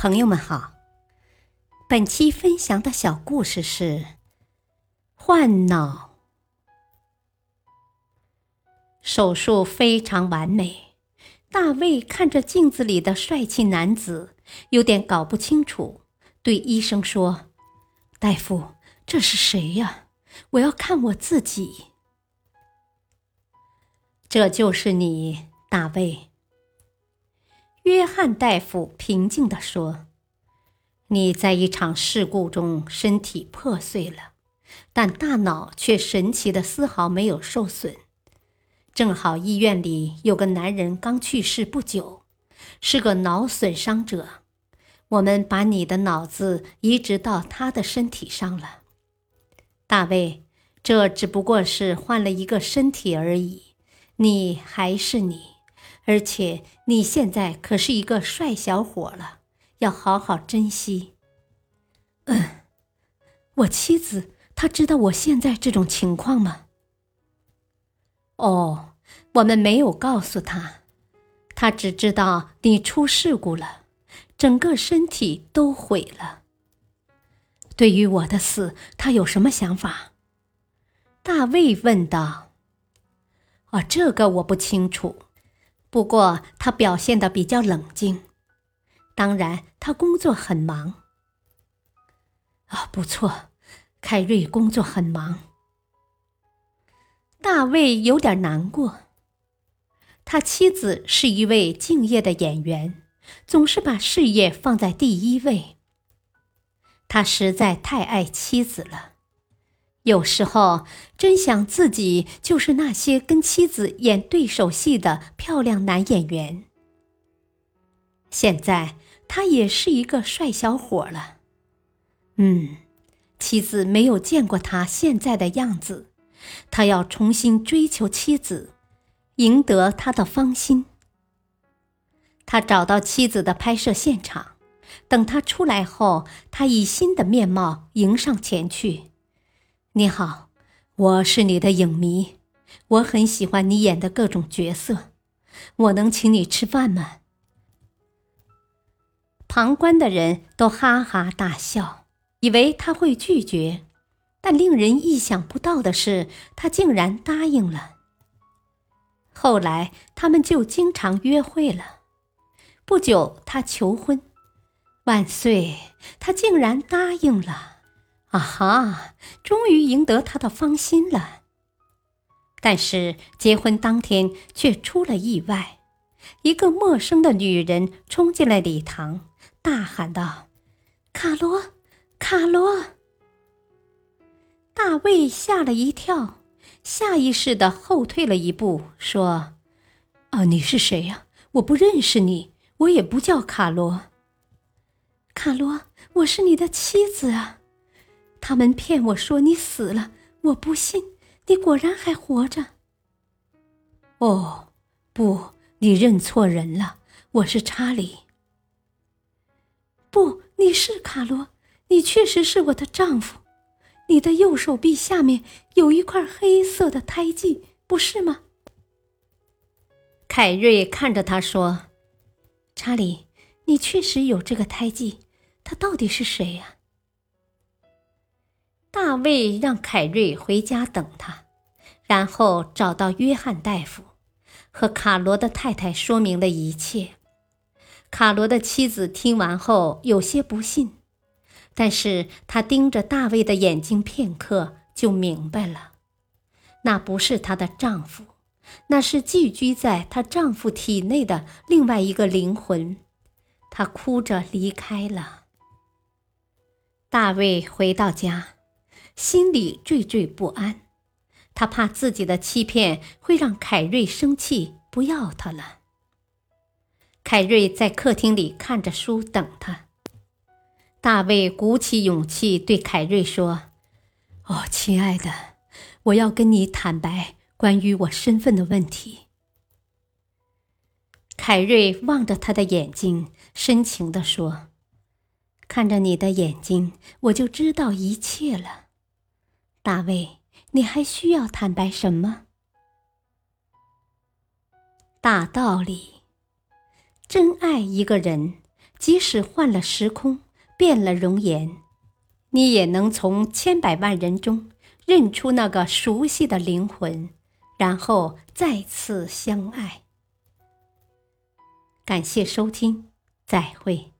朋友们好，本期分享的小故事是换脑。手术非常完美，大卫看着镜子里的帅气男子，有点搞不清楚，对医生说：“大夫，这是谁呀？我要看我自己。”这就是你，大卫。约翰大夫平静地说：“你在一场事故中身体破碎了，但大脑却神奇的丝毫没有受损。正好医院里有个男人刚去世不久，是个脑损伤者。我们把你的脑子移植到他的身体上了，大卫。这只不过是换了一个身体而已，你还是你。”而且你现在可是一个帅小伙了，要好好珍惜。嗯，我妻子她知道我现在这种情况吗？哦，我们没有告诉她，她只知道你出事故了，整个身体都毁了。对于我的死，她有什么想法？大卫问道。哦，这个我不清楚。不过他表现的比较冷静，当然他工作很忙。啊，不错，凯瑞工作很忙。大卫有点难过，他妻子是一位敬业的演员，总是把事业放在第一位。他实在太爱妻子了。有时候真想自己就是那些跟妻子演对手戏的漂亮男演员。现在他也是一个帅小伙了。嗯，妻子没有见过他现在的样子，他要重新追求妻子，赢得她的芳心。他找到妻子的拍摄现场，等他出来后，他以新的面貌迎上前去。你好，我是你的影迷，我很喜欢你演的各种角色，我能请你吃饭吗？旁观的人都哈哈大笑，以为他会拒绝，但令人意想不到的是，他竟然答应了。后来他们就经常约会了。不久，他求婚，万岁，他竟然答应了。啊哈！终于赢得他的芳心了。但是结婚当天却出了意外，一个陌生的女人冲进了礼堂，大喊道：“卡罗，卡罗！”大卫吓了一跳，下意识的后退了一步，说：“啊，你是谁呀？我不认识你，我也不叫卡罗。卡罗，我是你的妻子啊。”他们骗我说你死了，我不信，你果然还活着。哦，不，你认错人了，我是查理。不，你是卡罗，你确实是我的丈夫。你的右手臂下面有一块黑色的胎记，不是吗？凯瑞看着他说：“查理，你确实有这个胎记，他到底是谁呀？”大卫让凯瑞回家等他，然后找到约翰大夫，和卡罗的太太说明了一切。卡罗的妻子听完后有些不信，但是她盯着大卫的眼睛片刻，就明白了，那不是她的丈夫，那是寄居在她丈夫体内的另外一个灵魂。她哭着离开了。大卫回到家。心里惴惴不安，他怕自己的欺骗会让凯瑞生气，不要他了。凯瑞在客厅里看着书等他。大卫鼓起勇气对凯瑞说：“哦，亲爱的，我要跟你坦白关于我身份的问题。”凯瑞望着他的眼睛，深情地说：“看着你的眼睛，我就知道一切了。”大卫，你还需要坦白什么？大道理，真爱一个人，即使换了时空，变了容颜，你也能从千百万人中认出那个熟悉的灵魂，然后再次相爱。感谢收听，再会。